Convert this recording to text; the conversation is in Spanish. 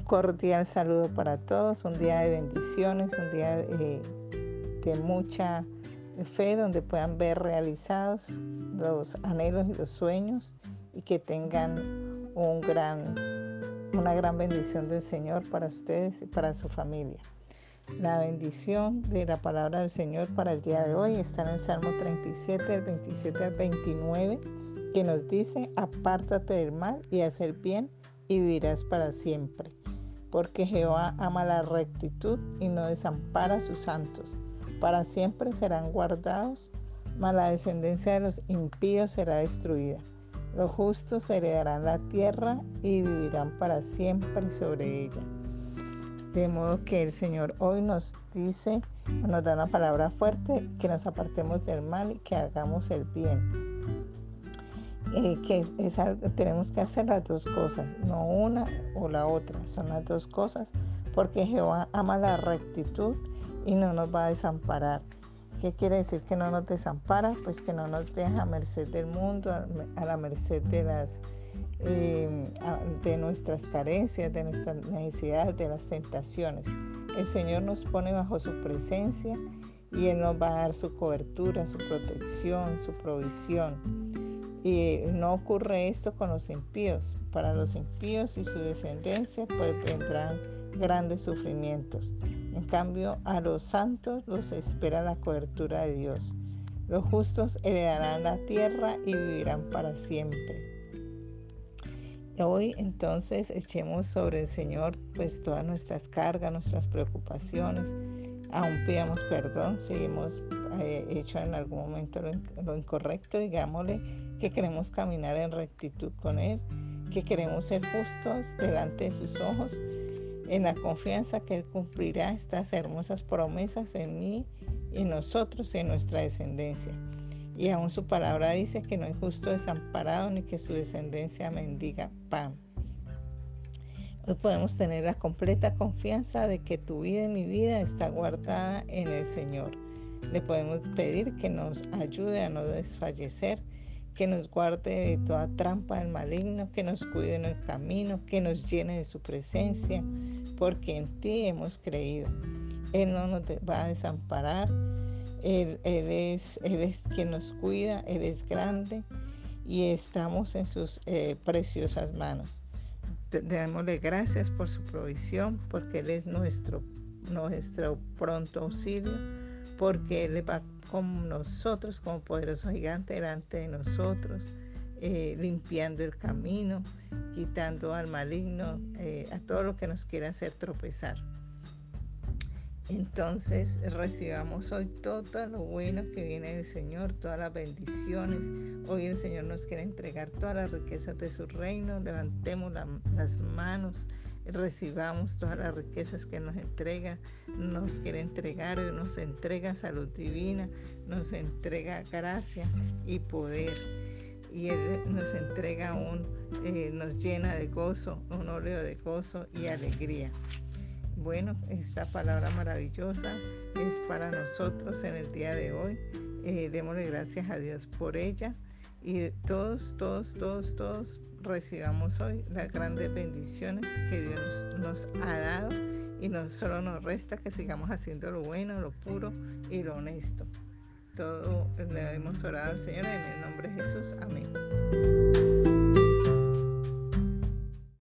cordial saludo para todos, un día de bendiciones, un día de, de mucha fe donde puedan ver realizados los anhelos y los sueños y que tengan un una gran bendición del Señor para ustedes y para su familia. La bendición de la palabra del Señor para el día de hoy está en el Salmo 37, del 27 al 29, que nos dice, apártate del mal y haz el bien y vivirás para siempre. Porque Jehová ama la rectitud y no desampara a sus santos. Para siempre serán guardados, mas la descendencia de los impíos será destruida. Los justos heredarán la tierra y vivirán para siempre sobre ella. De modo que el Señor hoy nos dice, nos da una palabra fuerte, que nos apartemos del mal y que hagamos el bien. Eh, que tenemos que hacer las dos cosas, no una o la otra, son las dos cosas, porque Jehová ama la rectitud y no nos va a desamparar. ¿Qué quiere decir que no nos desampara? Pues que no nos deja a merced del mundo, a la merced eh, de nuestras carencias, de nuestras necesidades, de las tentaciones. El Señor nos pone bajo su presencia y Él nos va a dar su cobertura, su protección, su provisión. Y no ocurre esto con los impíos. Para los impíos y su descendencia pues vendrán grandes sufrimientos. En cambio, a los santos los espera la cobertura de Dios. Los justos heredarán la tierra y vivirán para siempre. Hoy entonces echemos sobre el Señor pues todas nuestras cargas, nuestras preocupaciones. Aún pidamos perdón si hemos eh, hecho en algún momento lo, incorrecto. Digámosle que queremos caminar en rectitud con Él, que queremos ser justos delante de sus ojos, en la confianza que Él cumplirá estas hermosas promesas en mí, en nosotros y en nuestra descendencia. Y aún su palabra dice que no hay justo desamparado ni que su descendencia mendiga pan. Hoy podemos tener la completa confianza de que tu vida y mi vida está guardada en el Señor. Le podemos pedir que nos ayude a no desfallecer, que nos guarde de toda trampa del maligno, que nos cuide en el camino, que nos llene de su presencia, porque en ti hemos creído. Él no nos va a desamparar, él, es, él es quien nos cuida, Él es grande y estamos en sus eh, preciosas manos. Démosle gracias por su provisión, porque Él es nuestro, nuestro pronto auxilio, porque Él va con nosotros como poderoso gigante delante de nosotros, eh, limpiando el camino, quitando al maligno, eh, a todo lo que nos quiera hacer tropezar. Entonces recibamos hoy todo lo bueno que viene del Señor, todas las bendiciones. Hoy el Señor nos quiere entregar todas las riquezas de su reino. Levantemos las manos, recibamos todas las riquezas que nos entrega. Nos quiere entregar nos entrega salud divina, nos entrega gracia y poder. Y Él nos entrega un, eh, nos llena de gozo, un óleo de gozo y alegría. Bueno, esta palabra maravillosa es para nosotros en el día de hoy. Eh, démosle gracias a Dios por ella y todos, todos, todos, todos recibamos hoy las grandes bendiciones que Dios nos ha dado y no solo nos resta que sigamos haciendo lo bueno, lo puro y lo honesto. Todo le hemos orado al Señor en el nombre de Jesús. Amén.